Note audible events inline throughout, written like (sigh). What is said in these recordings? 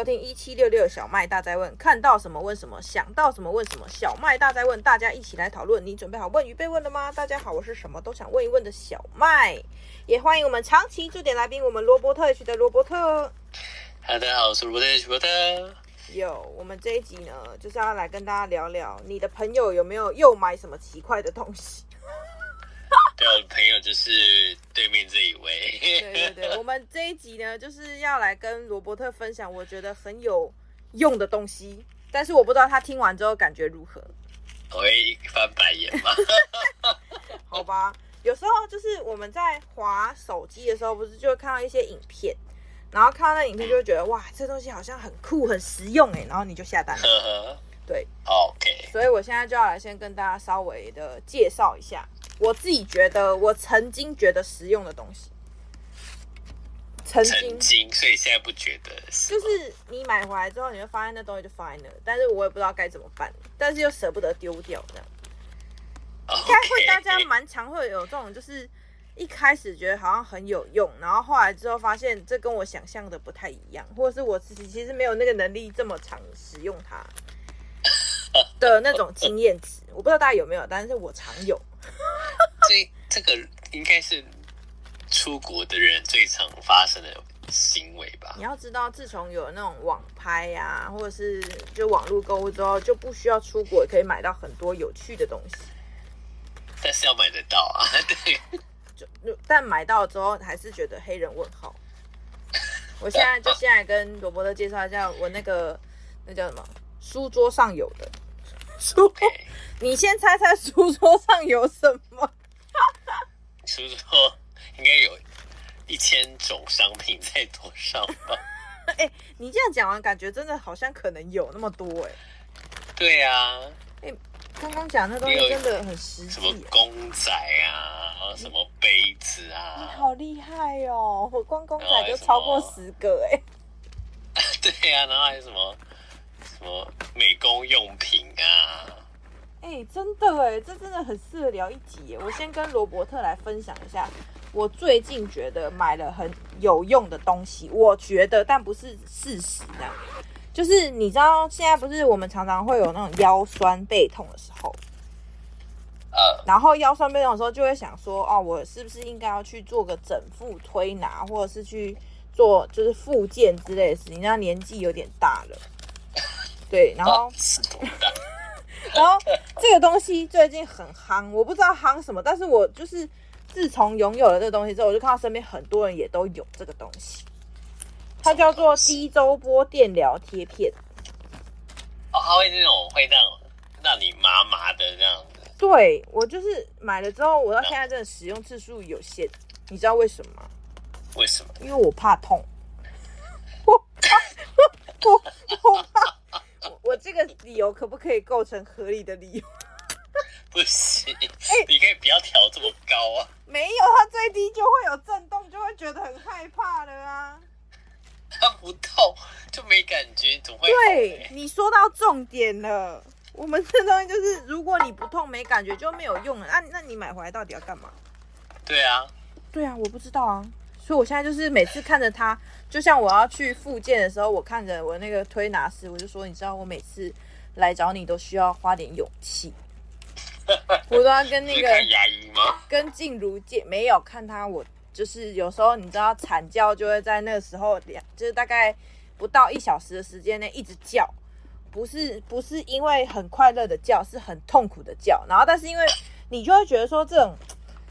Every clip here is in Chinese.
收听一七六六小麦大在问，看到什么问什么，想到什么问什么。小麦大在问，大家一起来讨论。你准备好问与被问了吗？大家好，我是什么都想问一问的小麦，也欢迎我们长期驻点来宾，我们罗伯特 H 的罗伯特。大家好，我是罗伯特 H 罗伯特。有，我们这一集呢，就是要来跟大家聊聊，你的朋友有没有又买什么奇怪的东西？的朋友就是对面这一位。对对对，我们这一集呢，就是要来跟罗伯特分享我觉得很有用的东西，但是我不知道他听完之后感觉如何。我会翻白眼吗？(laughs) 好吧，有时候就是我们在滑手机的时候，不是就会看到一些影片。然后看到那影片就会觉得哇，这东西好像很酷很实用哎，然后你就下单了。对，OK。所以我现在就要来先跟大家稍微的介绍一下我自己觉得我曾经觉得实用的东西。曾经，曾经，所以现在不觉得。就是你买回来之后，你会发现那东西就放在那，但是我也不知道该怎么办，但是又舍不得丢掉这样。应该会大家蛮常会有这种就是。一开始觉得好像很有用，然后后来之后发现这跟我想象的不太一样，或者是我自己其实没有那个能力这么常使用它 (laughs) 的那种经验值，我不知道大家有没有，但是我常有。这这个应该是出国的人最常发生的行为吧？你要知道，自从有那种网拍呀、啊，或者是就网络购物之后，就不需要出国，也可以买到很多有趣的东西。但是要买得到啊，(laughs) 对。就但买到之后还是觉得黑人问号。我现在就现在跟罗伯特介绍一下我那个那叫什么书桌上有的书，(laughs) 你先猜猜书桌上有什么？(laughs) 书桌应该有一千种商品在桌上吧？(laughs) 哎、欸，你这样讲完，感觉真的好像可能有那么多哎、欸。对呀、啊。欸刚刚讲那东西真的很实际、啊，什么公仔啊，什么杯子啊，你好厉害哦！我光公仔就超过十个哎。(laughs) 对呀、啊，然后还有什么什么美工用品啊？哎、欸，真的哎，这真的很适合聊一集耶。我先跟罗伯特来分享一下，我最近觉得买了很有用的东西，我觉得，但不是事实这样。就是你知道现在不是我们常常会有那种腰酸背痛的时候，呃，然后腰酸背痛的时候就会想说，哦，我是不是应该要去做个整腹推拿，或者是去做就是复健之类的事情？那年纪有点大了，对，然后，然后这个东西最近很夯，我不知道夯什么，但是我就是自从拥有了这个东西之后，我就看到身边很多人也都有这个东西。它叫做低周波电疗贴片。哦，它会那种会让让你麻麻的这样子。对，我就是买了之后，我到现在真的使用次数有限。你知道为什么吗？为什么？因为我怕痛。(laughs) 我怕，(laughs) 我我怕。我我这个理由可不可以构成合理的理由？(laughs) 不行，欸，你可以不要调这么高啊。没有，它最低就会有震动，就会觉得很害怕了啊。(laughs) 它不痛就没感觉，怎么会？对，你说到重点了。我们这东西就是，如果你不痛没感觉就没有用了。那那你买回来到底要干嘛？对啊，对啊，我不知道啊。所以我现在就是每次看着它，就像我要去复健的时候，我看着我那个推拿师，我就说，你知道我每次来找你都需要花点勇气。(laughs) 我都要跟那个？跟静茹借没有看他我。就是有时候你知道惨叫就会在那个时候两，就是大概不到一小时的时间内一直叫，不是不是因为很快乐的叫，是很痛苦的叫。然后但是因为你就会觉得说这种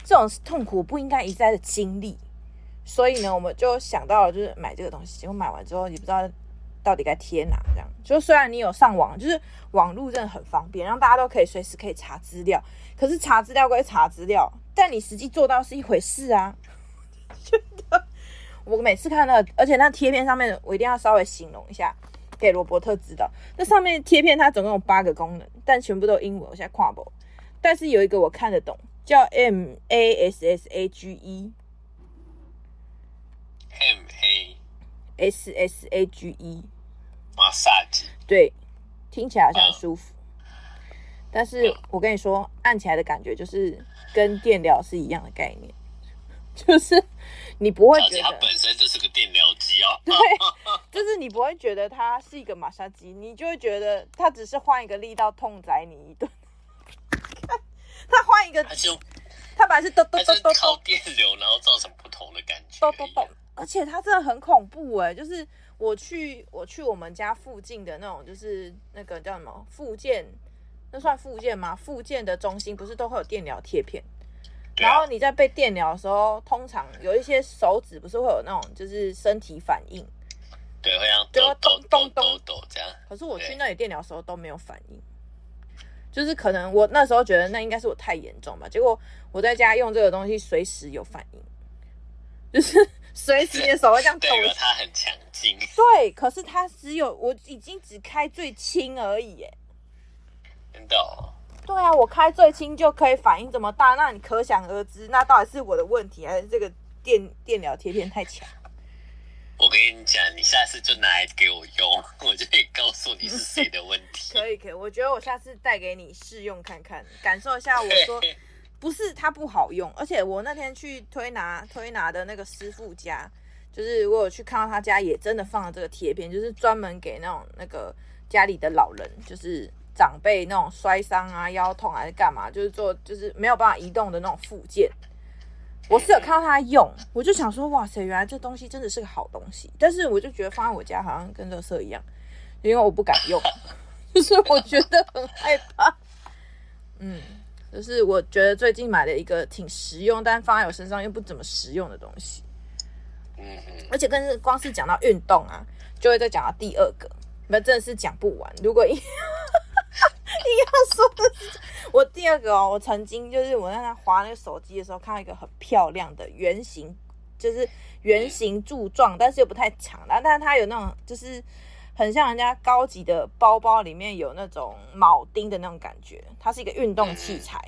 这种痛苦不应该一再的经历，所以呢我们就想到了就是买这个东西。结果买完之后也不知道到底该贴哪，这样就虽然你有上网，就是网络真的很方便，让大家都可以随时可以查资料。可是查资料归查资料，但你实际做到是一回事啊。真的，我每次看到，而且那贴片上面，我一定要稍微形容一下，给罗伯特知道。那上面贴片它总共有八个功能，但全部都英文，我现在看不。但是有一个我看得懂，叫 M A S S A G E E，M A S S A G E，massage。对，听起来好像很舒服。但是我跟你说，按起来的感觉就是跟电疗是一样的概念。(laughs) 就是你不会觉得它本身就是个电疗机哦。(laughs) 对，就是你不会觉得它是一个马杀鸡，你就会觉得它只是换一个力道痛宰你一顿。(laughs) 它换一个，它本来是咚咚咚咚，靠电流，然后造成不同的感觉。咚咚咚，而且它真的很恐怖哎！就是我去我去我们家附近的那种，就是那个叫什么附件，那算复健吗？附件的中心不是都会有电疗贴片？然后你在被电疗的时候，通常有一些手指不是会有那种就是身体反应，对，会让抖抖抖抖抖这样。可是我去那里电疗的时候都没有反应，就是可能我那时候觉得那应该是我太严重吧。结果我在家用这个东西，随时有反应，就是随时你的手会这样 (laughs) 抖。对，它很强劲。对，可是它只有我已经只开最轻而已，耶。真的哦。对啊，我开最轻就可以反应这么大，那你可想而知，那到底是我的问题，还是这个电电疗贴片太强？我跟你讲，你下次就拿来给我用，(laughs) 我就可以告诉你是谁的问题。(laughs) 可以可以，我觉得我下次带给你试用看看，感受一下。我说不是它不好用，而且我那天去推拿推拿的那个师傅家，就是我有去看到他家也真的放了这个贴片，就是专门给那种那个家里的老人，就是。长辈那种摔伤啊、腰痛还是干嘛，就是做就是没有办法移动的那种附件。我是有看到他用，我就想说，哇塞，原来这东西真的是个好东西。但是我就觉得放在我家好像跟垃圾一样，因为我不敢用，(laughs) 就是我觉得很害怕。嗯，就是我觉得最近买了一个挺实用，但放在我身上又不怎么实用的东西。而且更是光是讲到运动啊，就会再讲到第二个，那真的是讲不完。如果一 (laughs) 你要说的是，我第二个哦，我曾经就是我在那划那个手机的时候，看到一个很漂亮的圆形，就是圆形柱状，但是又不太长，然后但是它有那种就是很像人家高级的包包里面有那种铆钉的那种感觉，它是一个运动器材，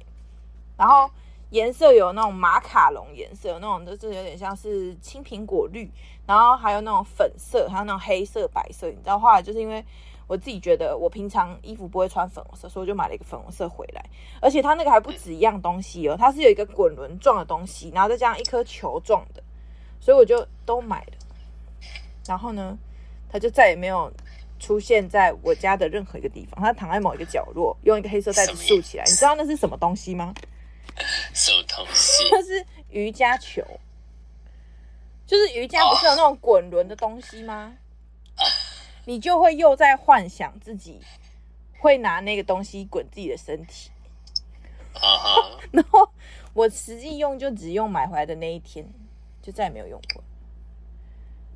然后颜色有那种马卡龙颜色，那种就是有点像是青苹果绿，然后还有那种粉色，还有那种黑色、白色，你知道，后来就是因为。我自己觉得我平常衣服不会穿粉红色，所以我就买了一个粉红色回来。而且它那个还不止一样东西哦，它是有一个滚轮状的东西，然后再加上一颗球状的，所以我就都买了。然后呢，它就再也没有出现在我家的任何一个地方，他躺在某一个角落，用一个黑色袋子竖起来。你知道那是什么东西吗？什么东西？(laughs) 那是瑜伽球，就是瑜伽不是有那种滚轮的东西吗？你就会又在幻想自己会拿那个东西滚自己的身体，uh-huh. (laughs) 然后我实际用就只用买回来的那一天，就再也没有用过。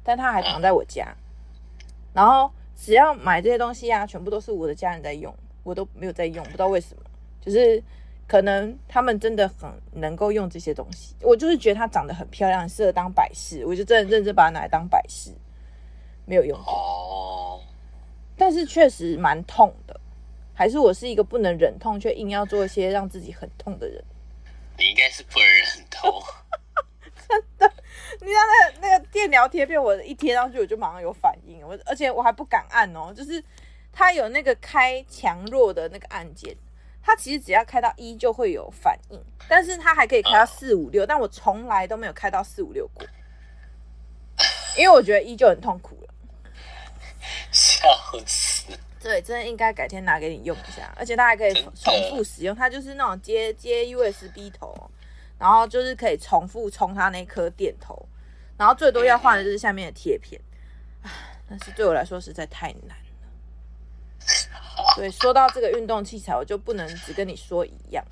但它还躺在我家，uh-huh. 然后只要买这些东西啊，全部都是我的家人在用，我都没有在用，不知道为什么，就是可能他们真的很能够用这些东西。我就是觉得它长得很漂亮，适合当摆饰，我就真的认真把它拿来当摆饰。没有用哦，但是确实蛮痛的，还是我是一个不能忍痛却硬要做一些让自己很痛的人。你应该是不能忍痛，(laughs) 真的。你知道那个那个电疗贴片，我一贴上去我就马上有反应，我而且我还不敢按哦，就是它有那个开强弱的那个按键，它其实只要开到一就会有反应，但是它还可以开到四五六，但我从来都没有开到四五六过，因为我觉得一就很痛苦了。笑死！对，真的应该改天拿给你用一下，而且它还可以重复使用。它就是那种接接 USB 头，然后就是可以重复充它那颗电头，然后最多要换的就是下面的贴片。啊，但是对我来说实在太难了。对，说到这个运动器材，我就不能只跟你说一样，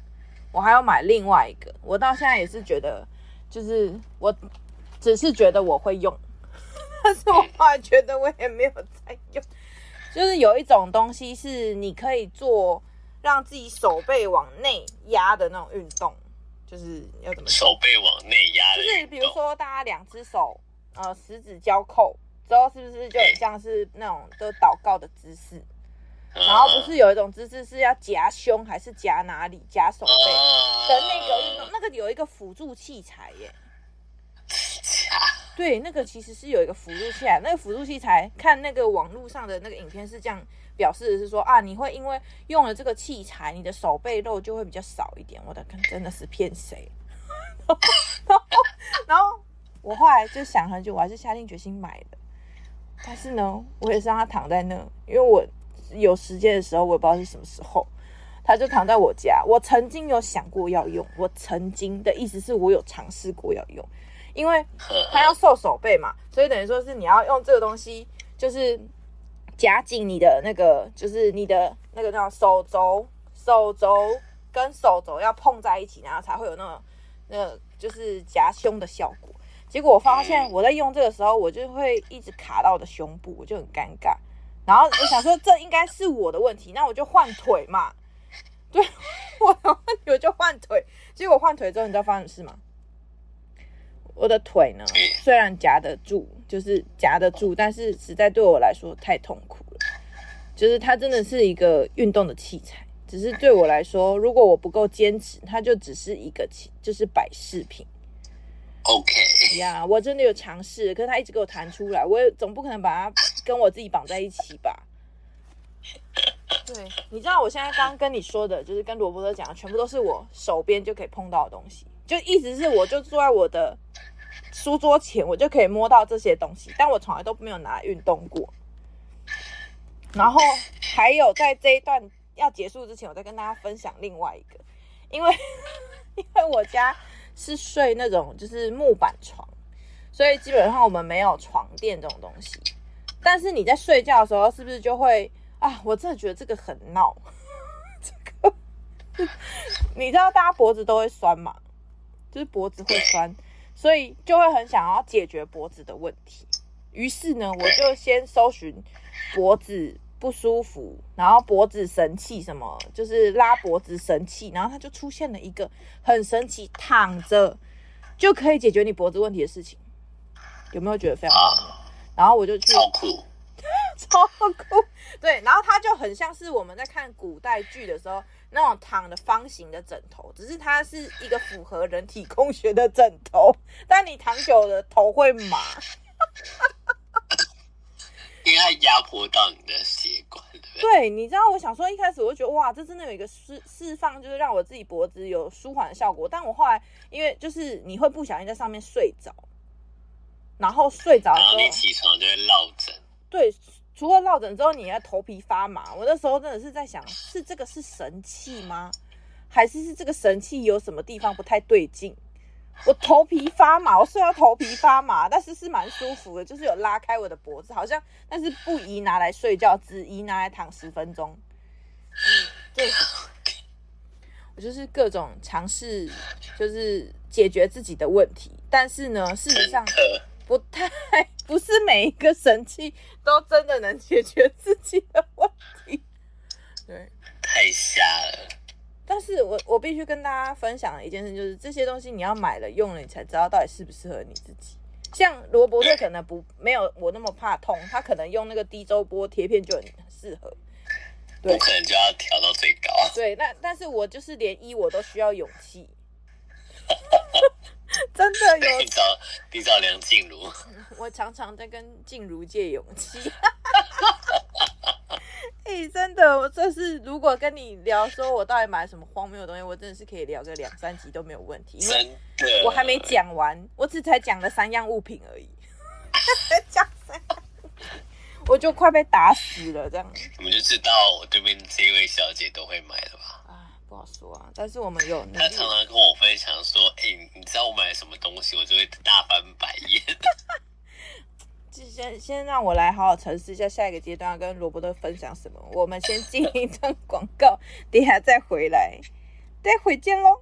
我还要买另外一个。我到现在也是觉得，就是我只是觉得我会用。(laughs) 但是我后来觉得我也没有在用，就是有一种东西是你可以做让自己手背往内压的那种运动，就是要怎么手背往内压？就是比如说大家两只手呃十指交扣之后，是不是就很像是那种都祷告的姿势？然后不是有一种姿势是要夹胸还是夹哪里夹手背的那个运动？那个有一个辅助器材耶。对，那个其实是有一个辅助器材，那个辅助器材看那个网络上的那个影片是这样表示的，是说啊，你会因为用了这个器材，你的手背肉就会比较少一点。我的看真的是骗谁？然后，然后我后来就想很久，我还是下定决心买的。但是呢，我也是让它躺在那，因为我有时间的时候，我也不知道是什么时候，它就躺在我家。我曾经有想过要用，我曾经的意思是我有尝试过要用，因为它要瘦手背嘛，所以等于说是你要用这个东西，就是夹紧你的那个，就是你的那个叫手肘，手肘跟手肘要碰在一起，然后才会有那种那个就是夹胸的效果。结果我发现我在用这个时候，我就会一直卡到我的胸部，我就很尴尬。然后我想说，这应该是我的问题，那我就换腿嘛。对，我的问题我就换腿。结果换腿之后，你知道发生什么事吗？我的腿呢，虽然夹得住，就是夹得住，但是实在对我来说太痛苦了。就是它真的是一个运动的器材，只是对我来说，如果我不够坚持，它就只是一个器，就是摆饰品。OK 呀，yeah, 我真的有尝试，可是他一直给我弹出来，我也总不可能把它跟我自己绑在一起吧？对，你知道我现在刚刚跟你说的，就是跟罗伯特讲的，全部都是我手边就可以碰到的东西，就意思是我就坐在我的书桌前，我就可以摸到这些东西，但我从来都没有拿来运动过。然后还有在这一段要结束之前，我再跟大家分享另外一个，因为因为我家。是睡那种就是木板床，所以基本上我们没有床垫这种东西。但是你在睡觉的时候，是不是就会啊？我真的觉得这个很闹。(laughs) 这个，(laughs) 你知道大家脖子都会酸嘛？就是脖子会酸，所以就会很想要解决脖子的问题。于是呢，我就先搜寻脖子。不舒服，然后脖子神器什么，就是拉脖子神器，然后它就出现了一个很神奇，躺着就可以解决你脖子问题的事情，有没有觉得非常好？然后我就去超酷，(laughs) 超酷，对，然后它就很像是我们在看古代剧的时候那种躺的方形的枕头，只是它是一个符合人体工学的枕头，但你躺久了头会麻。因为它压迫到你的血管，对不对？对，你知道，我想说，一开始我就觉得哇，这真的有一个释释放，就是让我自己脖子有舒缓的效果。但我后来，因为就是你会不小心在上面睡着，然后睡着之后，然后你起床就会落枕。对，除了落枕之后，你还头皮发麻。我那时候真的是在想，是这个是神器吗？还是是这个神器有什么地方不太对劲？我头皮发麻，我睡到头皮发麻，但是是蛮舒服的，就是有拉开我的脖子，好像，但是不宜拿来睡觉，只宜拿来躺十分钟。嗯对，我就是各种尝试，就是解决自己的问题，但是呢，事实上不太，不是每一个神器都真的能解决自己的问题。(laughs) 对，太瞎了。但是我我必须跟大家分享的一件事，就是这些东西你要买了用了，你才知道到底适不适合你自己。像罗伯特可能不没有我那么怕痛，他可能用那个低周波贴片就很适合。对，我可能就要调到最高。对，那但是我就是连一我都需要勇气。(laughs) (laughs) 真的有。你找你找梁静茹。(laughs) 我常常在跟静茹借勇气。(laughs) 哎、欸，真的，我这是如果跟你聊说，我到底买了什么荒谬的东西，我真的是可以聊个两三集都没有问题，因为我还没讲完，我只才讲了三样物品而已，讲三样物品，我就快被打死了，这样。我们就知道我对面这位小姐都会买了吧？好说啊，但是我们有。他常常跟我分享说，哎、欸，你知道我买了什么东西，我就会大翻白眼。(laughs) 先先让我来好好沉思一下，下一个阶段要跟罗伯特分享什么。我们先进一段广告，(laughs) 等下再回来，待会见喽。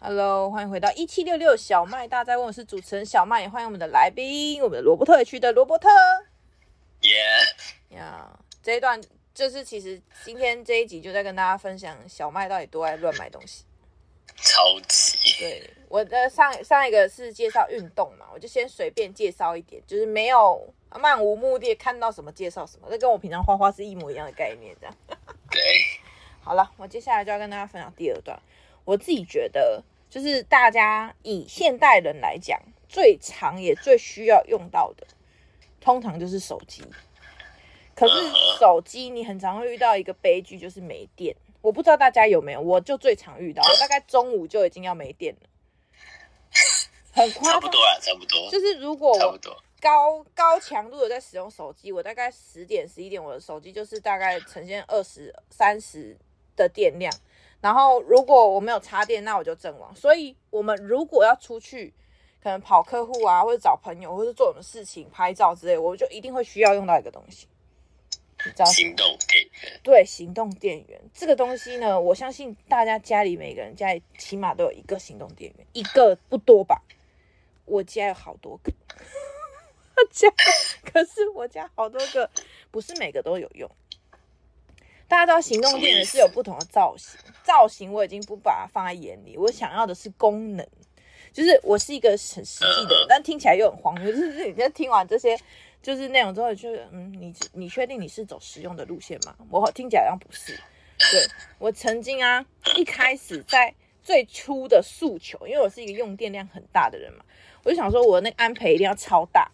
Hello，欢迎回到一七六六小麦大家问，我是主持人小麦，也欢迎我们的来宾，我们的罗伯特区的罗伯特。耶呀，这一段就是其实今天这一集就在跟大家分享小麦到底多爱乱买东西。超级对，我的上上一个是介绍运动嘛，我就先随便介绍一点，就是没有漫无目的看到什么介绍什么，这跟我平常画画是一模一样的概念，这样。(laughs) 对，好了，我接下来就要跟大家分享第二段。我自己觉得，就是大家以现代人来讲，最常也最需要用到的，通常就是手机。可是手机你很常会遇到一个悲剧，就是没电。我不知道大家有没有，我就最常遇到，我大概中午就已经要没电了。很夸张，差不多啊，差不多。就是如果我高高强度的在使用手机，我大概十点十一点，我的手机就是大概呈现二十三十的电量。然后如果我没有插电，那我就阵亡。所以我们如果要出去，可能跑客户啊，或者找朋友，或者做什么事情、拍照之类，我就一定会需要用到一个东西。行动电源。对，行动电源这个东西呢，我相信大家家里每个人家里起码都有一个行动电源，一个不多吧？我家有好多个，我家可是我家好多个，不是每个都有用。大家知道行动电源是有不同的造型，造型我已经不把它放在眼里，我想要的是功能，就是我是一个很实际的人，但听起来又很荒谬。就是你在听完这些就是那种之后，就嗯，你你确定你是走实用的路线吗？我听起来好像不是。对，我曾经啊，一开始在最初的诉求，因为我是一个用电量很大的人嘛，我就想说我那个安培一定要超大，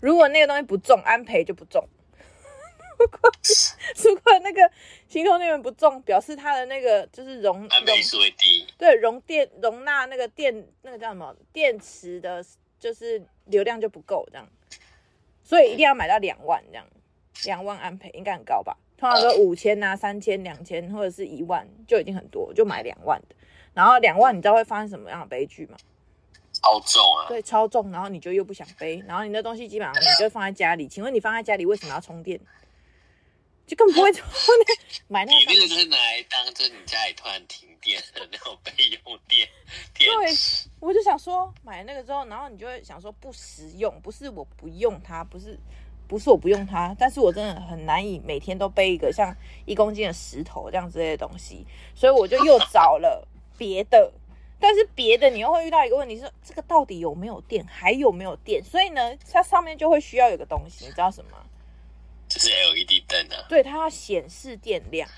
如果那个东西不重，安培就不重。(laughs) 如果 (laughs) 如果那个行动电源不重，表示它的那个就是容安培数会低，对，容电容纳那个电那个叫什么电池的，就是流量就不够这样，所以一定要买到两万这样，两万安培应该很高吧？通常都五千啊、三千、两千或者是一万就已经很多，就买两万的。然后两万你知道会发生什么样的悲剧吗？超重啊！对，超重，然后你就又不想背，然后你的东西基本上你就放在家里。请问你放在家里为什么要充电？就更不会买那个。(laughs) 你那个就是拿来当着你家里突然停电的那种备用电电池。对，我就想说买那个之后，然后你就会想说不实用，不是我不用它，不是不是我不用它，但是我真的很难以每天都背一个像一公斤的石头这样之类的东西，所以我就又找了别的，但是别的你又会遇到一个问题是，这个到底有没有电，还有没有电？所以呢，它上面就会需要有个东西，你知道什么？就是 LED 灯啊，对，它要显示电量，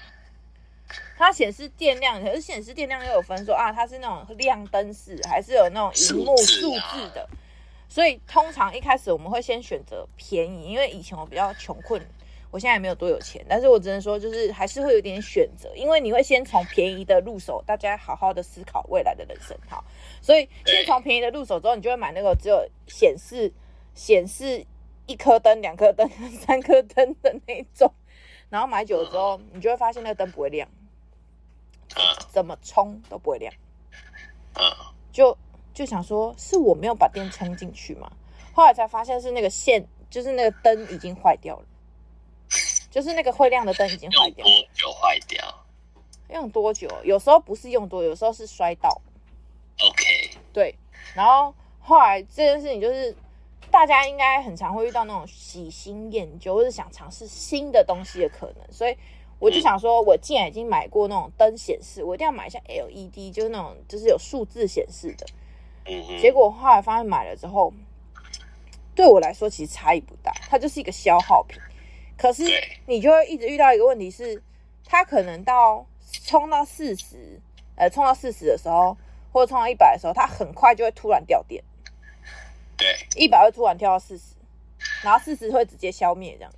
它显示电量，可是显示电量又有分说啊，它是那种亮灯式，还是有那种荧幕数字的，所以通常一开始我们会先选择便宜，因为以前我比较穷困，我现在也没有多有钱，但是我只能说就是还是会有点选择，因为你会先从便宜的入手，大家好好的思考未来的人生，哈，所以先从便宜的入手之后，你就会买那个只有显示显示。一颗灯、两颗灯、三颗灯的那种，(laughs) 然后买久了之后，你就会发现那个灯不会亮，怎么充都不会亮。就就想说，是我没有把电充进去嘛？后来才发现是那个线，就是那个灯已经坏掉了，就是那个会亮的灯已经坏掉了。用多久坏掉？用多久？有时候不是用多，有时候是摔到。OK。对，然后后来这件事情就是。大家应该很常会遇到那种喜新厌旧，或者想尝试新的东西的可能，所以我就想说，我既然已经买过那种灯显示，我一定要买一下 LED，就是那种就是有数字显示的。结果后来发现买了之后，对我来说其实差异不大，它就是一个消耗品。可是你就会一直遇到一个问题是，它可能到充到四十，呃，充到四十的时候，或者充到一百的时候，它很快就会突然掉电。对，一百会突然跳到四十，然后四十会直接消灭，这样，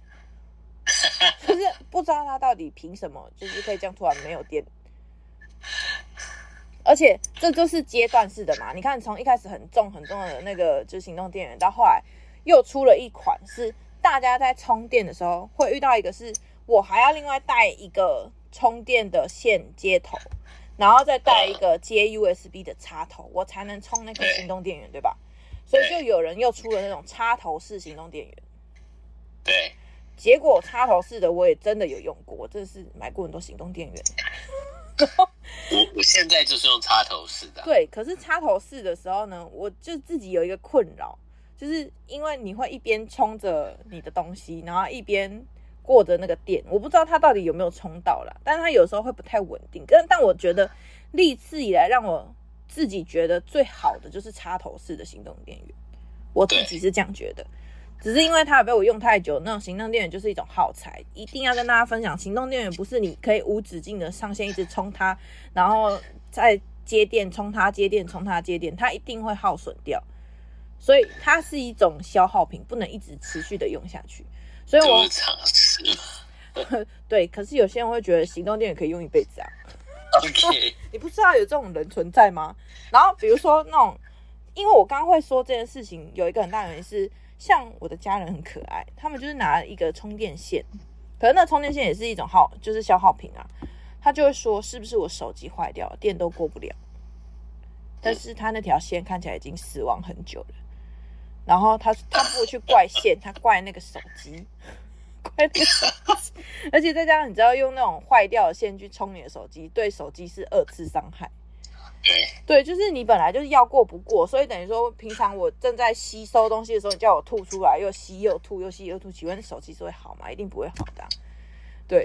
就是不知道他到底凭什么，就是可以这样突然没有电，而且这就是阶段式的嘛。你看，从一开始很重很重的那个就是行动电源，到后来又出了一款，是大家在充电的时候会遇到一个，是我还要另外带一个充电的线接头，然后再带一个接 USB 的插头，我才能充那个行动电源，对吧？所以就有人又出了那种插头式行动电源，对，结果插头式的我也真的有用过，我真的是买过很多行动电源。我我现在就是用插头式的，对，可是插头式的时候呢，我就自己有一个困扰，就是因为你会一边充着你的东西，然后一边过着那个电，我不知道它到底有没有充到啦，但是它有时候会不太稳定。但但我觉得历次以来让我。自己觉得最好的就是插头式的行动电源，我自己是这样觉得。只是因为它被我用太久，那种行动电源就是一种耗材，一定要跟大家分享。行动电源不是你可以无止境的上线一直充它，然后再接电充它，接电充它，接电，它一定会耗损掉。所以它是一种消耗品，不能一直持续的用下去。所以我 (laughs) 对，可是有些人会觉得行动电源可以用一辈子啊。(laughs) (laughs) 你不知道有这种人存在吗？然后比如说那种因为我刚刚会说这件事情，有一个很大原因是，像我的家人很可爱，他们就是拿一个充电线，可是那充电线也是一种耗，就是消耗品啊。他就会说，是不是我手机坏掉了，电都过不了？但是他那条线看起来已经死亡很久了。然后他他不会去怪线，他怪那个手机，怪那个手机。而且再加上你知道，用那种坏掉的线去充你的手机，对手机是二次伤害。对，就是你本来就是要过不过，所以等于说，平常我正在吸收东西的时候，你叫我吐出来，又吸又吐，又吸又吐，请问手机是会好吗？一定不会好的啊。对。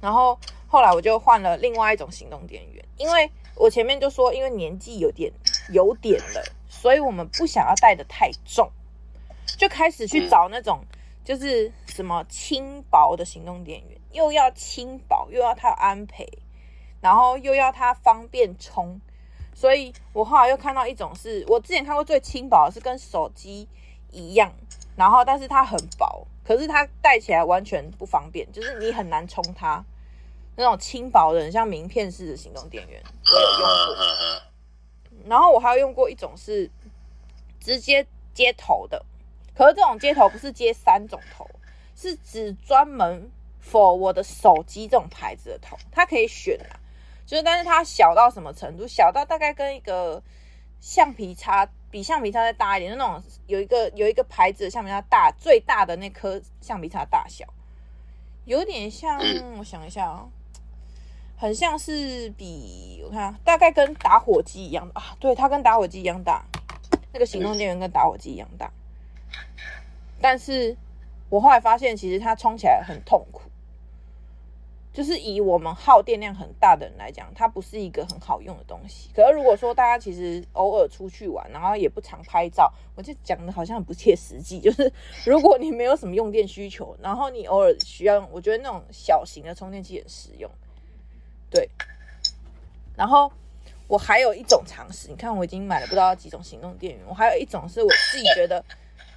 然后后来我就换了另外一种行动电源，因为我前面就说，因为年纪有点有点了，所以我们不想要带的太重，就开始去找那种就是什么轻薄的行动电源，又要轻薄，又要它有安培，然后又要它方便充，所以我后来又看到一种是我之前看过最轻薄的是跟手机一样，然后但是它很薄，可是它带起来完全不方便，就是你很难充它。那种轻薄的，很像名片式的行动电源，我有用过。然后我还有用过一种是直接接头的，可是这种接头不是接三种头，是只专门 for 我的手机这种牌子的头，它可以选啊，就是但是它小到什么程度？小到大概跟一个橡皮擦比橡皮擦再大一点，那种有一个有一个牌子的橡皮擦大，最大的那颗橡皮擦大小，有点像，我想一下啊、哦。很像是比我看，大概跟打火机一样啊，对，它跟打火机一样大，那个行动电源跟打火机一样大。但是我后来发现，其实它充起来很痛苦，就是以我们耗电量很大的人来讲，它不是一个很好用的东西。可是如果说大家其实偶尔出去玩，然后也不常拍照，我就讲的好像很不切实际。(laughs) 就是如果你没有什么用电需求，然后你偶尔需要，我觉得那种小型的充电器很实用。对，然后我还有一种尝试，你看我已经买了不知道几种行动电源，我还有一种是我自己觉得，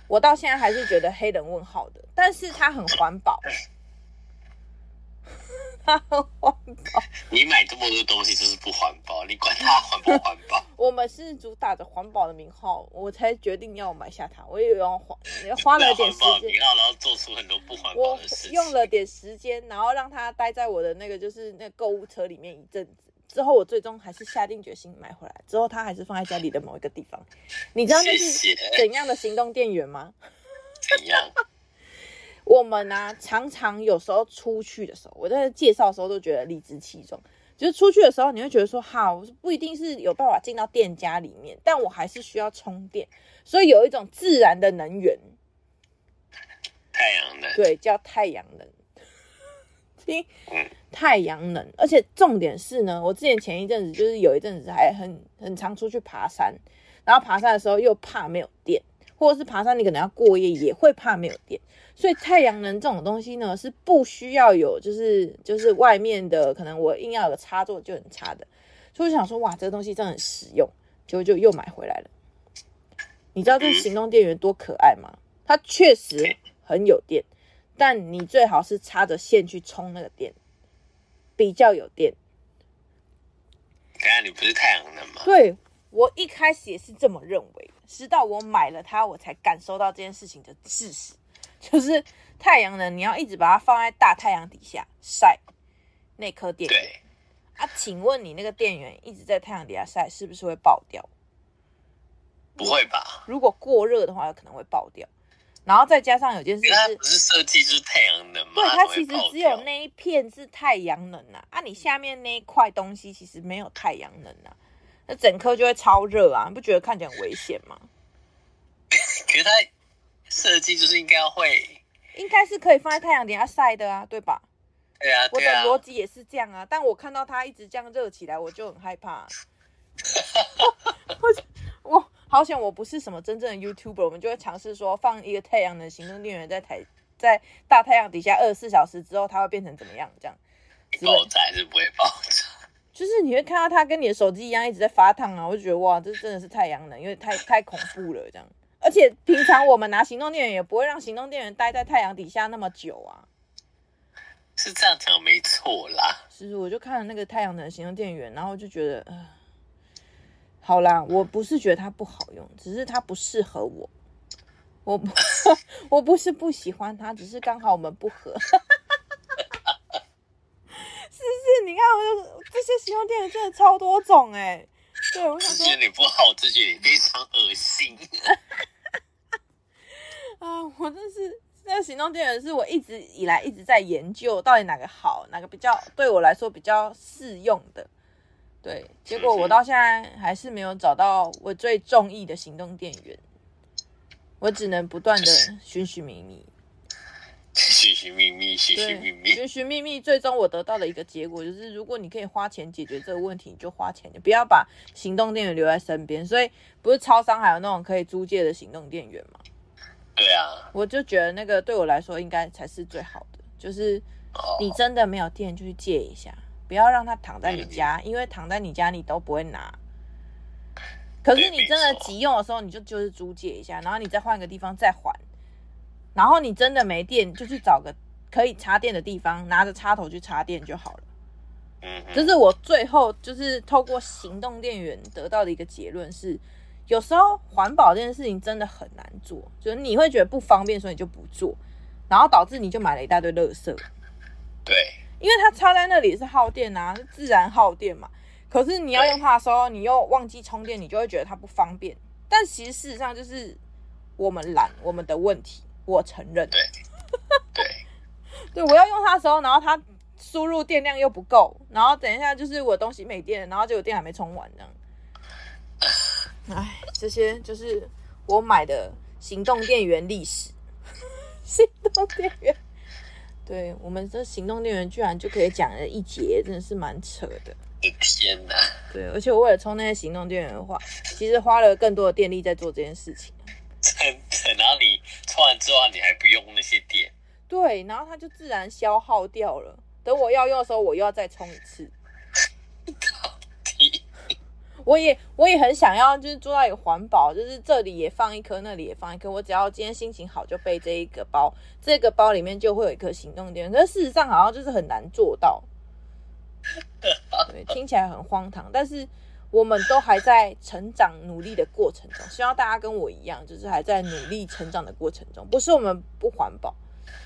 我到现在还是觉得黑人问号的，但是它很环保，(laughs) 它很环保。(laughs) 你买这么多东西就是不环保，你管它环不环保？(laughs) 我们是主打着环保的名号，我才决定要买下它。我也要花，花了点时间，然后做出很多不环保的事情。我用了点时间，然后让它待在我的那个就是那购物车里面一阵子。之后我最终还是下定决心买回来。之后它还是放在家里的某一个地方。你知道那是怎样的行动电源吗？怎样？(laughs) 我们呢、啊，常常有时候出去的时候，我在介绍的时候都觉得理直气壮。就是出去的时候，你会觉得说，好，不一定是有办法进到店家里面，但我还是需要充电，所以有一种自然的能源，太阳能，对，叫太阳能。(laughs) 听，太阳能，而且重点是呢，我之前前一阵子就是有一阵子还很很常出去爬山，然后爬山的时候又怕没有电。或者是爬山，你可能要过夜，也会怕没有电，所以太阳能这种东西呢，是不需要有，就是就是外面的，可能我硬要有个插座就很差的，所以我想说，哇，这个东西真的很实用，就就又买回来了。你知道这行动电源多可爱吗？它确实很有电，但你最好是插着线去充那个电，比较有电。等下你不是太阳能吗？对，我一开始也是这么认为。直到我买了它，我才感受到这件事情的事实，(laughs) 就是太阳能，你要一直把它放在大太阳底下晒那颗电源。对啊，请问你那个电源一直在太阳底下晒，是不是会爆掉？不会吧？如果过热的话，有可能会爆掉。然后再加上有件事是，它不是设计是太阳能吗？对，它其实只有那一片是太阳能啊，啊，你下面那一块东西其实没有太阳能啊。那整颗就会超热啊！你不觉得看起来很危险吗？(laughs) 可是它设计就是应该要会，应该是可以放在太阳底下晒的啊，对吧？对啊，对啊，我的逻辑也是这样啊。但我看到它一直这样热起来，我就很害怕。(laughs) (laughs) 好险，我不是什么真正的 YouTuber，我们就会尝试说放一个太阳能行动电源在台在大太阳底下二十四小时之后，它会变成怎么样？这样爆炸还是不会爆炸？就是你会看到它跟你的手机一样一直在发烫啊，我就觉得哇，这真的是太阳能，因为太太恐怖了这样。而且平常我们拿行动电源也不会让行动电源待在太阳底下那么久啊。是这样讲没错啦。是，我就看了那个太阳能行动电源，然后就觉得，呃，好啦，我不是觉得它不好用，只是它不适合我。我不，(laughs) 我不是不喜欢它，只是刚好我们不合。(laughs) 是不是？你看，我就这些行动电源真的超多种哎、欸。对，我想说，你不好，我自己也非常恶心。(laughs) 啊，我真是那个行动电源是我一直以来一直在研究，到底哪个好，哪个比较对我来说比较适用的。对，结果我到现在还是没有找到我最中意的行动电源。我只能不断的寻寻觅觅，寻寻觅觅，寻寻觅觅，寻寻觅觅，最终我得到的一个结果就是，如果你可以花钱解决这个问题，你就花钱，你不要把行动电源留在身边。所以，不是超商还有那种可以租借的行动电源吗？对啊，我就觉得那个对我来说应该才是最好的，就是你真的没有电就去借一下，不要让它躺在你家，因为躺在你家你都不会拿。可是你真的急用的时候，你就就是租借一下，然后你再换个地方再还，然后你真的没电，就去找个可以插电的地方，拿着插头去插电就好了。嗯，这是我最后就是透过行动电源得到的一个结论是，有时候环保这件事情真的很难做，就是你会觉得不方便，所以你就不做，然后导致你就买了一大堆垃圾。对，因为它插在那里是耗电啊，是自然耗电嘛。可是你要用它的时候，你又忘记充电，你就会觉得它不方便。但其实事实上就是我们懒，我们的问题，我承认。对，对，(laughs) 对，我要用它的时候，然后它输入电量又不够，然后等一下就是我东西没电了，然后结果电还没充完，这样。哎，这些就是我买的行动电源历史。(laughs) 行动电源，对，我们这行动电源居然就可以讲了一节，真的是蛮扯的。天呐！对，而且我为了充那些行动电源的话，其实花了更多的电力在做这件事情。真的，然后你充完之后，你还不用那些电。对，然后它就自然消耗掉了。等我要用的时候，我又要再充一次。我也我也很想要，就是做到一个环保，就是这里也放一颗，那里也放一颗。我只要今天心情好，就背这一个包，这个包里面就会有一颗行动电源。可是事实上，好像就是很难做到。(laughs) 对，听起来很荒唐，但是我们都还在成长、努力的过程中。希望大家跟我一样，就是还在努力成长的过程中。不是我们不环保，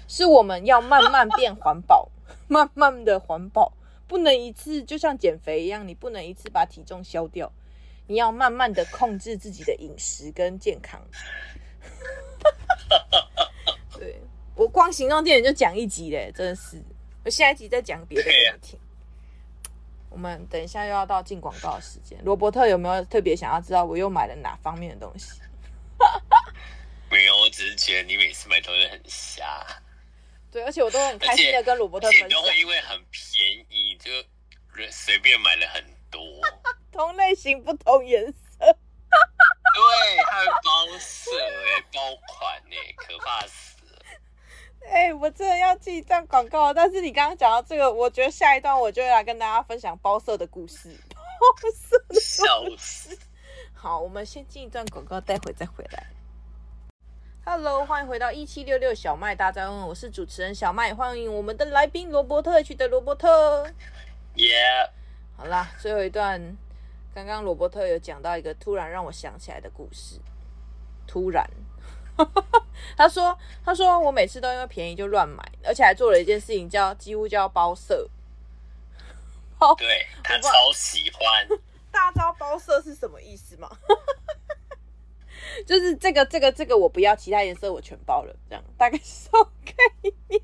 是我们要慢慢变环保，(laughs) 慢慢的环保，不能一次就像减肥一样，你不能一次把体重消掉，你要慢慢的控制自己的饮食跟健康。(laughs) 对，我光行动电影就讲一集嘞，真的是，我下一集再讲别的给你听。我们等一下又要到进广告的时间，罗伯特有没有特别想要知道我又买了哪方面的东西？(laughs) 没有，我只是觉得你每次买东西很瞎。对，而且我都很开心的跟鲁伯特分享。都会因为很便宜就随便买了很多，(laughs) 同类型不同颜色。(laughs) 对，还有包色哎，包款哎，可怕死。哎、欸，我真的要记一段广告，但是你刚刚讲到这个，我觉得下一段我就会来跟大家分享包色的故事。(laughs) 包色的故事，笑死。好，我们先进一段广告，待会再回来。Hello，欢迎回到一七六六小麦大哉问，我是主持人小麦，欢迎我们的来宾罗伯特 H 的罗伯特。Yeah。好啦，最后一段，刚刚罗伯特有讲到一个突然让我想起来的故事，突然。(laughs) 他说：“他说我每次都因为便宜就乱买，而且还做了一件事情，叫几乎叫包色。包对他超喜欢。(laughs) 大家知道包色是什么意思吗？就是这个这个这个我不要，其他颜色我全包了，这样大概是这种概念。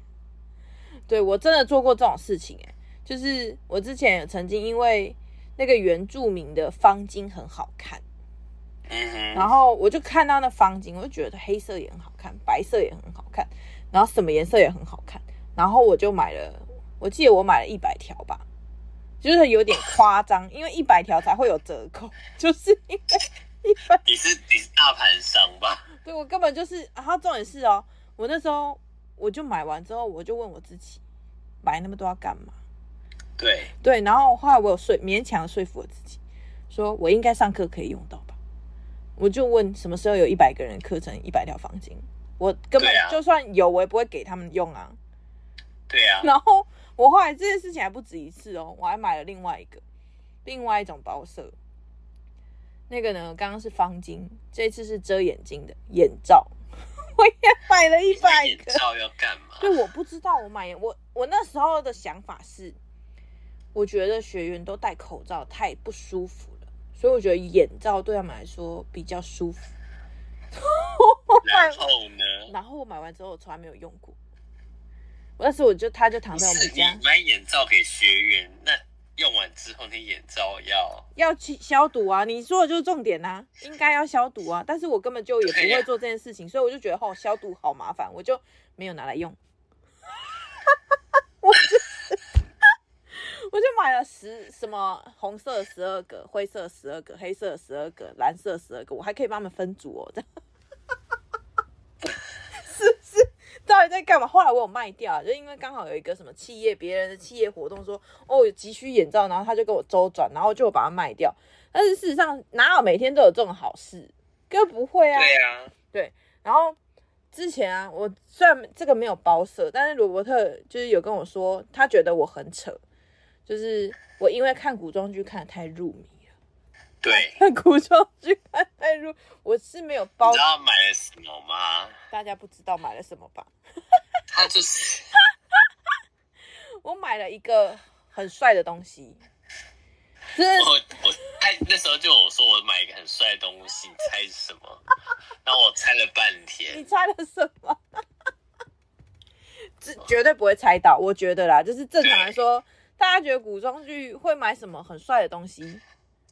对，我真的做过这种事情，哎，就是我之前也曾经因为那个原住民的方巾很好看。”然后我就看到那方巾，我就觉得黑色也很好看，白色也很好看，然后什么颜色也很好看，然后我就买了，我记得我买了一百条吧，就是有点夸张，因为一百条才会有折扣，(laughs) 就是因为。你是你是大盘商吧？(laughs) 对，我根本就是，然后重点是哦，我那时候我就买完之后，我就问我自己，买那么多要干嘛？对对，然后后来我有说勉强说服我自己，说我应该上课可以用到吧。我就问什么时候有一百个人课程，一百条方巾，我根本就算有，我也不会给他们用啊。对啊。然后我后来这件事情还不止一次哦，我还买了另外一个，另外一种包色。那个呢，刚刚是方巾，这次是遮眼睛的眼罩。(laughs) 我也买了一百个。眼罩要干嘛？对，我不知道我买我我那时候的想法是，我觉得学员都戴口罩太不舒服了，所以我觉得眼罩对他们来说比较舒服。(laughs) 然后呢？然后我买完之后，我从来没有用过。但是我就他就躺在我们家。你买眼罩给学员，那用完之后，你眼罩要要去消毒啊？你说的就是重点啊，应该要消毒啊。但是我根本就也不会做这件事情，所以我就觉得哦，消毒好麻烦，我就没有拿来用。(laughs) 我就 (laughs) 我就买了十什么红色十二个，灰色十二个，黑色十二个，蓝色十二个，我还可以帮他们分组哦，这样。到底在干嘛？后来我有卖掉，就因为刚好有一个什么企业，别人的企业活动说哦有急需眼罩，然后他就给我周转，然后就把它卖掉。但是事实上哪有每天都有这种好事？根本不会啊。对啊，对。然后之前啊，我虽然这个没有包色，但是罗伯特就是有跟我说，他觉得我很扯，就是我因为看古装剧看得太入迷。对，(laughs) 古装剧看太入，我是没有包。你知道买了什么吗？大家不知道买了什么吧？(laughs) 他就是，我买了一个很帅的东西。就是我我他那时候就我说我买一个很帅的东西，你猜是什么？(laughs) 然后我猜了半天。你猜了什么？这绝对不会猜到，我觉得啦，就是正常来说，大家觉得古装剧会买什么很帅的东西？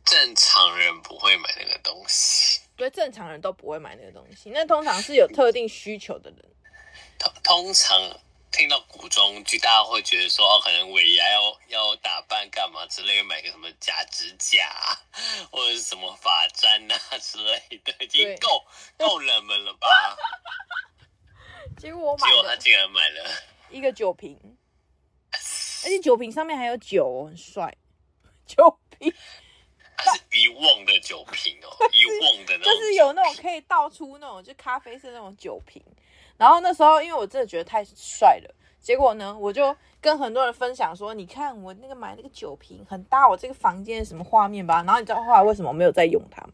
正常人不会买那个东西，对，正常人都不会买那个东西。那通常是有特定需求的人。通通常听到古装剧，大家会觉得说，哦，可能尾牙要要打扮干嘛之类，买个什么假指甲或者是什么发簪啊之类的，已经够够冷门了吧？(laughs) 结果我买，结果他竟然买了一个酒瓶，而且酒瓶上面还有酒哦，很帅，酒瓶。(laughs) 一瓮的酒瓶哦，(laughs) 一瓮的那种，就是有那种可以倒出那种，就咖啡色那种酒瓶。然后那时候，因为我真的觉得太帅了，结果呢，我就跟很多人分享说：“你看我那个买那个酒瓶，很搭我这个房间什么画面吧？”然后你知道后来为什么我没有再用它吗？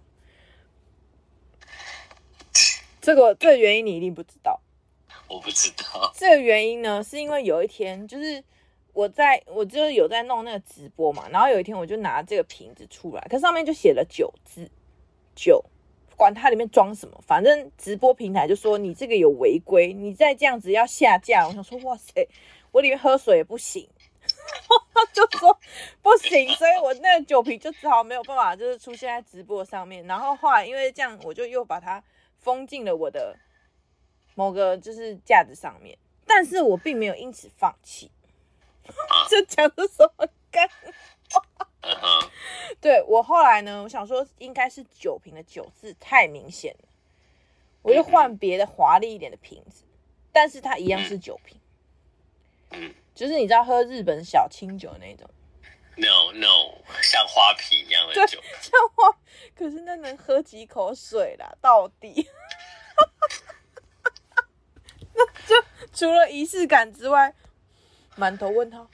这个这个原因你一定不知道。我不知道。(laughs) 这个原因呢，是因为有一天就是。我在我就有在弄那个直播嘛，然后有一天我就拿这个瓶子出来，它上面就写了酒字，酒，管它里面装什么，反正直播平台就说你这个有违规，你再这样子要下架。我想说哇塞，我里面喝水也不行，(laughs) 就说不行，所以我那个酒瓶就只好没有办法，就是出现在直播上面。然后后来因为这样，我就又把它封进了我的某个就是架子上面，但是我并没有因此放弃。这讲的什么干？对，我后来呢，我想说应该是酒瓶的酒字太明显了，我就换别的华丽一点的瓶子，但是它一样是酒瓶。就是你知道喝日本小清酒那种？No No，像花瓶一样的酒，像花，可是那能喝几口水啦？到底？(laughs) 那就除了仪式感之外。满头问号，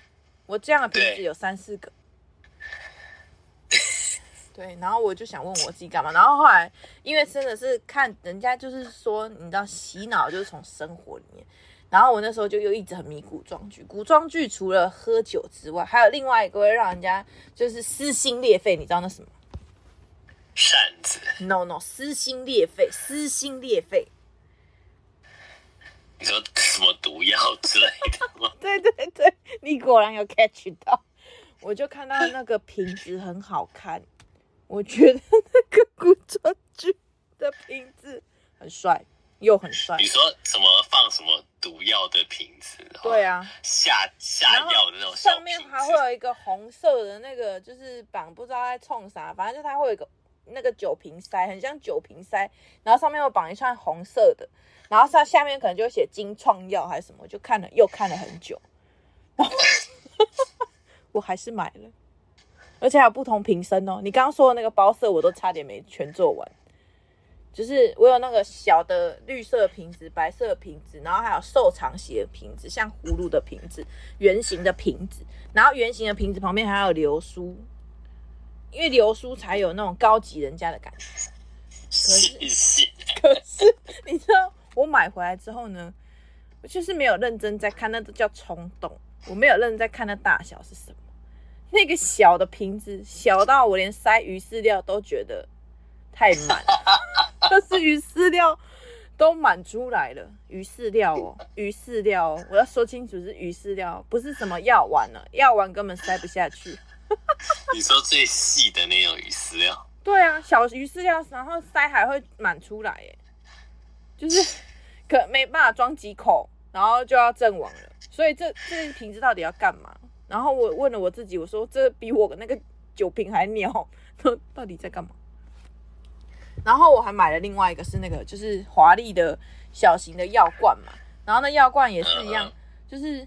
我这样的瓶子有三四个，对，然后我就想问我自己干嘛，然后后来因为真的是看人家就是说，你知道洗脑就是从生活里面，然后我那时候就又一直很迷古装剧，古装剧除了喝酒之外，还有另外一个会让人家就是撕心裂肺，你知道那什么？扇子？No No，撕心裂肺，撕心裂肺。你说什么毒药之类的吗？(laughs) 对对对，你果然有 catch 到。我就看到那个瓶子很好看，我觉得那个古装剧的瓶子很帅，又很帅。你说什么放什么毒药的瓶子？对啊，下下药的那种。上面还会有一个红色的那个，就是绑不知道在冲啥，反正就它会有一个那个酒瓶塞，很像酒瓶塞，然后上面又绑一串红色的。然后它下面可能就写金创药还是什么，就看了又看了很久，然后我还是买了，而且还有不同瓶身哦。你刚刚说的那个包色我都差点没全做完，就是我有那个小的绿色瓶子、白色瓶子，然后还有瘦长型的瓶子，像葫芦的瓶子、圆形的瓶子，然后圆形的瓶子旁边还有流苏，因为流苏才有那种高级人家的感觉。可是，可是你知道我买回来之后呢，我就是没有认真在看，那都叫冲动。我没有认真在看那大小是什么。那个小的瓶子小到我连塞鱼饲料都觉得太满，但是鱼饲料都满出来了。鱼饲料哦，鱼饲料哦，我要说清楚是鱼饲料，不是什么药丸了，药丸根本塞不下去。(laughs) 你说最细的那种鱼饲料？对啊，小鱼饲料，然后塞还会满出来，耶，就是可没办法装几口，然后就要阵亡了。所以这这瓶子到底要干嘛？然后我问了我自己，我说这比我那个酒瓶还鸟，到底在干嘛？(laughs) 然后我还买了另外一个是那个就是华丽的小型的药罐嘛，然后那药罐也是一样，就是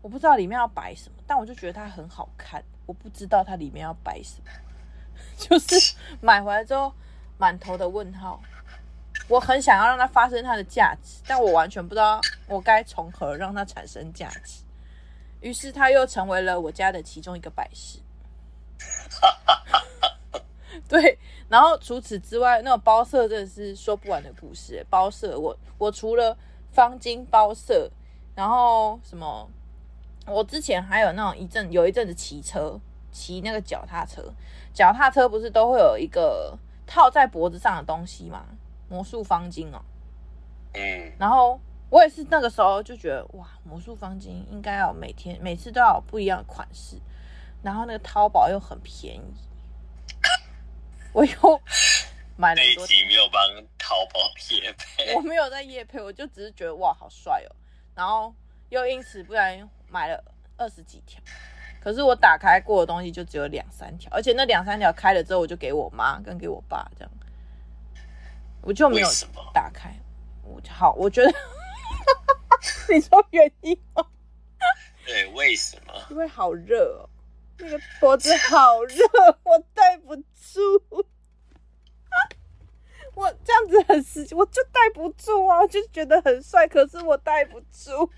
我不知道里面要摆什么，但我就觉得它很好看，我不知道它里面要摆什么，(laughs) 就是买回来之后满头的问号，我很想要让它发生它的价值，但我完全不知道我该从何让它产生价值。于是它又成为了我家的其中一个摆饰。(laughs) 对，然后除此之外，那种包色真的是说不完的故事。包色，我我除了方巾包色，然后什么，我之前还有那种一阵有一阵子骑车，骑那个脚踏车，脚踏车不是都会有一个套在脖子上的东西吗？魔术方巾哦。嗯。然后。我也是那个时候就觉得哇，魔术方巾应该要每天每次都要有不一样的款式，然后那个淘宝又很便宜，(laughs) 我又买了很多。这一集没有帮淘宝业配，我没有在夜配，我就只是觉得哇，好帅哦，然后又因此不然买了二十几条，可是我打开过的东西就只有两三条，而且那两三条开了之后我就给我妈跟给我爸这样，我就没有打开。我好，我觉得。(laughs) 你说原因吗？对，为什么？因为好热哦，那个脖子好热，我戴不住。(laughs) 我这样子很实际，我就戴不住啊，就觉得很帅，可是我戴不住，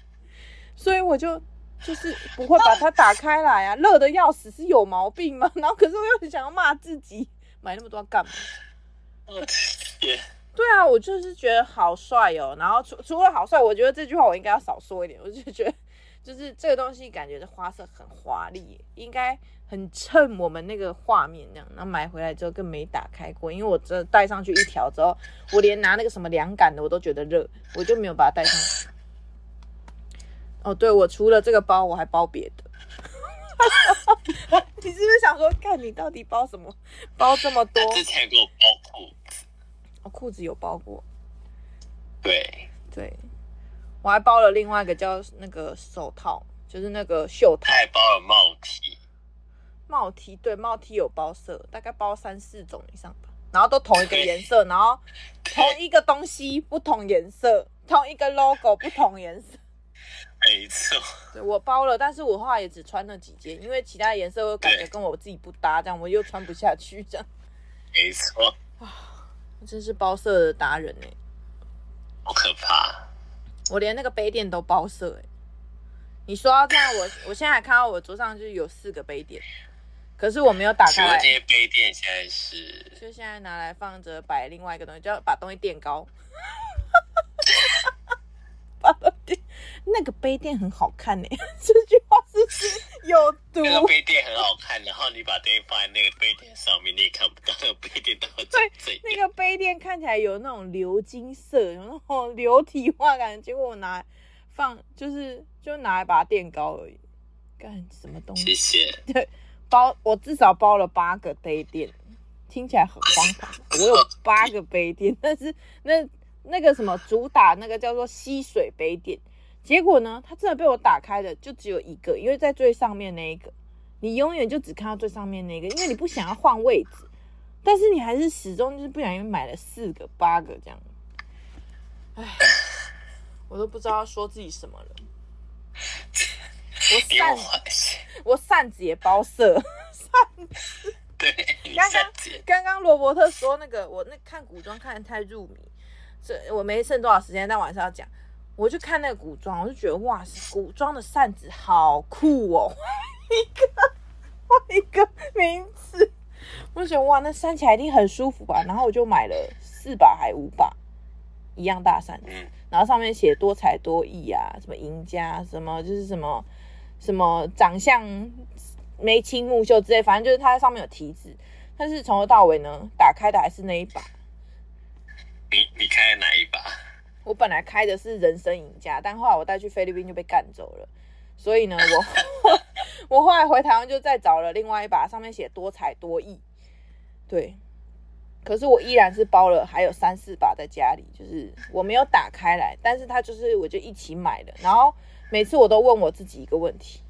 所以我就就是不会把它打开来啊。热的要死，是有毛病吗？然后可是我又很想要骂自己，买那么多要干嘛？(laughs) 我的天！对啊，我就是觉得好帅哦。然后除除了好帅，我觉得这句话我应该要少说一点。我就觉得，就是这个东西感觉的花色很华丽，应该很衬我们那个画面那样。然后买回来之后更没打开过，因为我这戴上去一条之后，我连拿那个什么凉感的我都觉得热，我就没有把它戴上去。哦，对，我除了这个包，我还包别的。(laughs) 你是不是想说，看你到底包什么？包这么多？之前给我包裤子。哦，裤子有包过，对。对，我还包了另外一个叫那个手套，就是那个袖套，还包了帽 T，帽 T 对，帽 T 有包色，大概包三四种以上吧，然后都同一个颜色，然后同一个东西不同颜色，同一个 logo 不同颜色，没错，对，我包了，但是我后来也只穿了几件，因为其他颜色我感觉跟我自己不搭，这样我又穿不下去，这样，没错。啊。真是包色的达人哎，好可怕！我连那个杯垫都包色哎。你说到这样，我我现在还看到我桌上就是有四个杯垫，可是我没有打开。这些杯垫现在是？就现在拿来放着摆另外一个东西，就要把东西垫高。(laughs) 把东西那个杯垫很好看呢，(laughs) 这句有毒？那个杯垫很好看，然后你把东西放在那个杯垫上面，你也看不到那个杯垫到底对，那个杯垫看起来有那种鎏金色，有那种流体化感，结果我拿来放就是就拿来把它垫高而已。干什么东西？谢谢。对，包我至少包了八个杯垫，听起来很荒唐。我有八个杯垫，但是那那个什么主打那个叫做吸水杯垫。结果呢，它真的被我打开的就只有一个，因为在最上面那一个，你永远就只看到最上面那个，因为你不想要换位置，但是你还是始终就是不小心买了四个、八个这样。唉，我都不知道要说自己什么了。(laughs) 我扇子，我扇子也包色，扇子。对，刚刚刚刚罗伯特说那个，我那看古装看的太入迷，这我没剩多少时间，但晚上要讲。我就看那个古装，我就觉得哇，古装的扇子好酷哦！(laughs) 换一个，换一个名字，我就觉得哇，那扇起来一定很舒服吧？然后我就买了四把还五把一样大扇子，然后上面写多才多艺啊，什么赢家，什么就是什么什么长相眉清目秀之类，反正就是它上面有题字。但是从头到尾呢，打开的还是那一把。你你开的哪一把？我本来开的是人生赢家，但后来我带去菲律宾就被干走了。所以呢，我 (laughs) 我后来回台湾就再找了另外一把，上面写多才多艺。对，可是我依然是包了还有三四把在家里，就是我没有打开来，但是它就是我就一起买的。然后每次我都问我自己一个问题：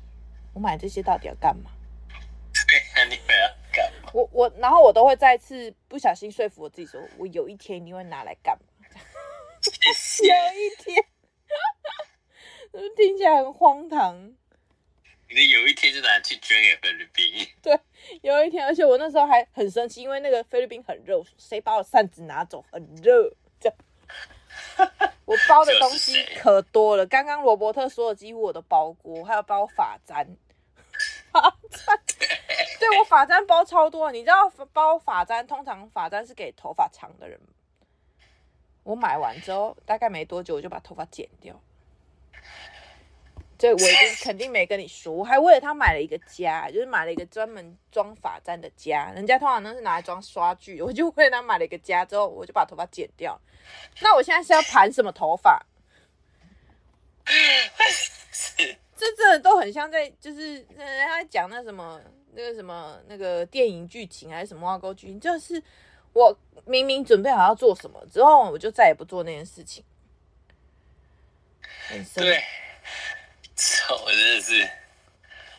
我买这些到底要干嘛？对，(laughs) 你们要干嘛？我我然后我都会再次不小心说服我自己说，说我有一天一定会拿来干嘛？有一天。听起来很荒唐。你的有一天就拿去捐给菲律宾。对，有一天，而且我那时候还很生气，因为那个菲律宾很热，谁把我扇子拿走？很热，这样。(laughs) 我包的东西可多了，刚刚罗伯特说的几乎我都包过，还有包发簪。(laughs) 发簪，对，我发簪包超多。你知道包发簪，通常发簪是给头发长的人。我买完之后，大概没多久，我就把头发剪掉。所以我已经肯定没跟你说，我还为了他买了一个夹，就是买了一个专门装发簪的夹。人家通常都是拿来装刷具，我就为了他买了一个夹，之后我就把头发剪掉。那我现在是要盘什么头发？(laughs) 这真的都很像在，就是人家讲那什么那个什么那个电影剧情还是什么挖沟剧情，就是我明明准备好要做什么，之后我就再也不做那件事情。对。我真的是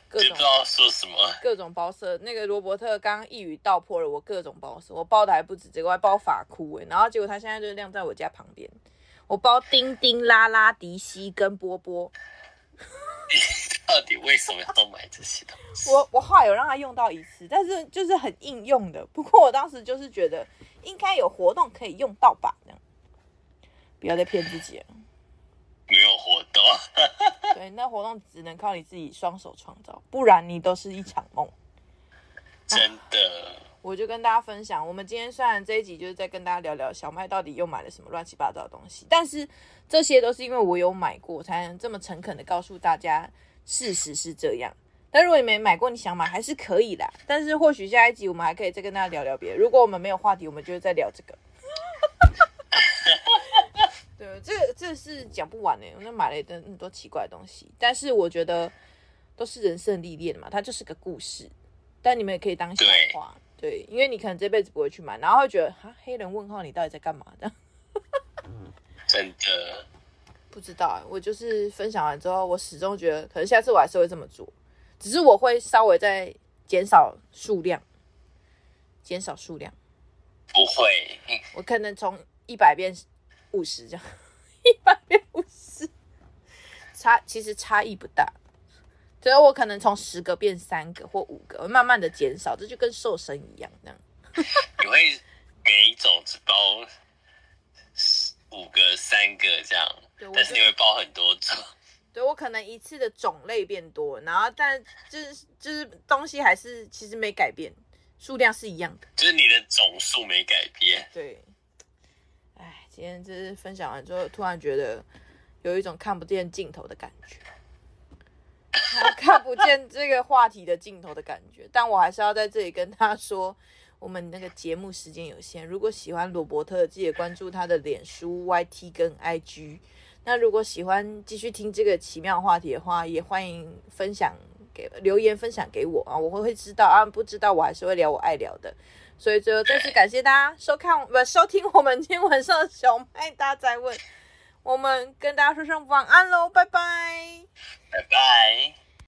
各种不知道说什么，各种包色。那个罗伯特刚刚一语道破了我各种包色，我包的还不止这个，我还包发箍哎，然后结果他现在就晾在我家旁边。我包丁丁、拉拉、迪西跟波波。(laughs) 你 (laughs) 到底为什么要买这些东西？我我后来有让他用到一次，但是就是很应用的。不过我当时就是觉得应该有活动可以用到吧，这样不要再骗自己了。没有活动，(laughs) 对，那活动只能靠你自己双手创造，不然你都是一场梦。(laughs) 真的，啊，我就跟大家分享，我们今天虽然这一集就是在跟大家聊聊小麦到底又买了什么乱七八糟的东西，但是这些都是因为我有买过，才能这么诚恳的告诉大家事实是这样。但如果你没买过，你想买还是可以啦。但是或许下一集我们还可以再跟大家聊聊别的。如果我们没有话题，我们就会再聊这个。(laughs) 对，这个这个是讲不完的。我那买了一堆很多奇怪的东西，但是我觉得都是人生历练嘛，它就是个故事。但你们也可以当笑话，对，对，因为你可能这辈子不会去买，然后会觉得哈，黑人问号，你到底在干嘛的？(laughs) 真的不知道。我就是分享完之后，我始终觉得，可能下次我还是会这么做，只是我会稍微再减少数量，减少数量。不会，我可能从一百遍。五十这样，(laughs) 一百变五十，差其实差异不大，所以我可能从十个变三个或五个，慢慢的减少，这就跟瘦身一样，这样。(laughs) 你会每一种只包五个、三个这样，但是你会包很多种。对，我可能一次的种类变多，然后但就是就是东西还是其实没改变，数量是一样的，就是你的总数没改变。对。哎今天就是分享完之后，突然觉得有一种看不见尽头的感觉，(laughs) 看不见这个话题的尽头的感觉。但我还是要在这里跟他说，我们那个节目时间有限，如果喜欢罗伯特，记得关注他的脸书、YT 跟 IG。那如果喜欢继续听这个奇妙话题的话，也欢迎分享给留言分享给我啊，我会会知道啊，不知道我还是会聊我爱聊的。所以最后再次感谢大家收看不收听我们今天晚上的小麦大哉问，我们跟大家说声晚安喽，拜拜，拜拜。